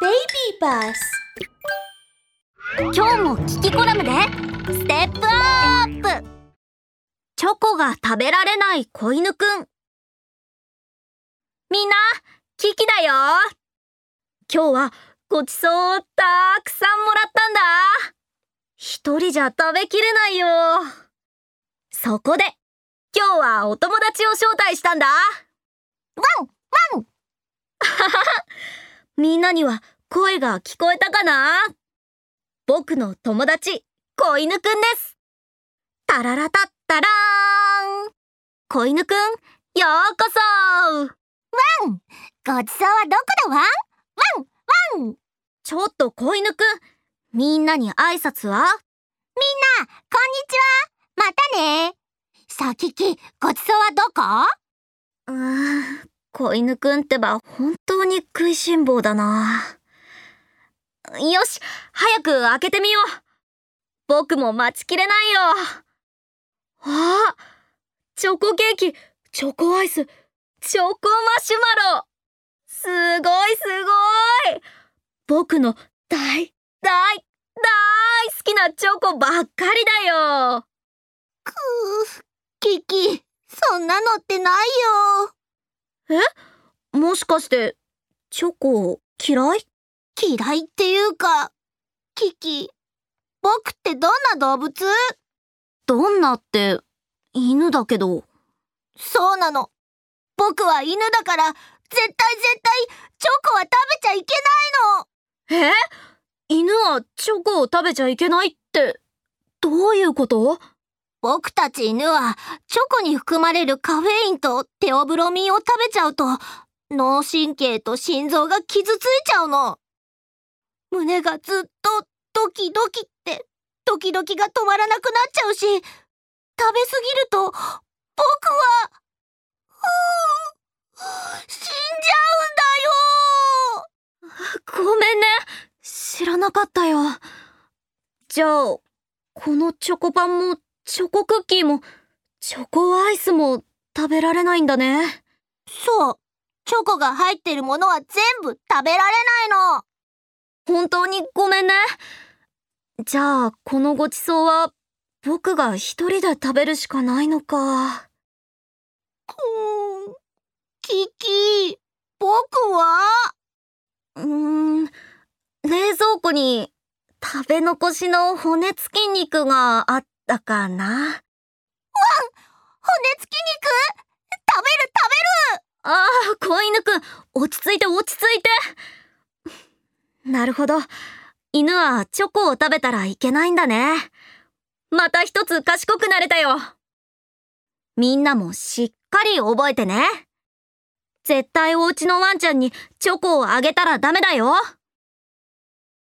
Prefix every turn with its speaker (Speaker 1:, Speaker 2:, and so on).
Speaker 1: Baby Bus
Speaker 2: 今日もキキコラムで。ステップアップチョコが食べられない子犬くん。みんなキキだよ。今日はごちそうをたくさんもらったんだ。一人じゃ食べきれないよ。そこで今日はお友達を招待したんだ。ワンワン。みんなには声が聞こえたかな？僕の友達、子犬くんです。タララタッタラーン。子犬くん、ようこそ。ワン。ごちそうはどこだワン？ワンワン。ちょっと子犬くん、みんなに挨拶は？みんな、こんにちは。またね。さきき、ごちそうはどこ？うーん、子犬くんってば本当に食いしん坊だな。よし、早く開けてみよう。僕も待ちきれないよ。あチョコケーキ、チョコアイス、チョコマシュマロ。すごいすごい。僕の大、大、大好きなチョコばっかりだよ。
Speaker 3: くぅ、キキ、そんなのってない
Speaker 2: よ。え？もしかして、チョコ嫌い？
Speaker 3: 嫌いっていうか、キキ、僕ってどんな動物？
Speaker 2: どんなって、犬だけど。
Speaker 3: そうなの。僕は犬だから、絶対絶対、チョコは食べちゃいけ
Speaker 2: ないの。え？犬はチョコを食べちゃいけないって、どういうこと？
Speaker 3: 僕たち犬は、チョコに含まれるカフェインとテオブロミンを食べちゃうと、脳神経と心臓が傷ついちゃうの。胸がずっとドキドキって、ドキドキが止まらなくなっちゃうし、食べ過ぎると、僕は、死んじゃうん
Speaker 2: だよごめんね。知らなかったよ。じゃあ、このチョコパンも、チョコクッキーも、チョコアイスも食べられないんだね。
Speaker 3: そう。チョコが入ってるものは全部食べられないの。
Speaker 2: 本当にごめんね。じゃあ、このごちそうは、僕が一人で食べるしかないのか。
Speaker 3: くーん。キキ、僕は？
Speaker 2: うーん、冷蔵庫に食べ残しの骨付き肉があったかな。ワン骨
Speaker 3: 付き肉食べる食べる
Speaker 2: ああ、子犬くん、落ち着いて落ち着いて。なるほど。犬はチョコを食べたらいけないんだね。また一つ賢くなれたよ。みんなもしっかり覚えてね。絶対お家のワンちゃんにチョコをあげたらダメだよ。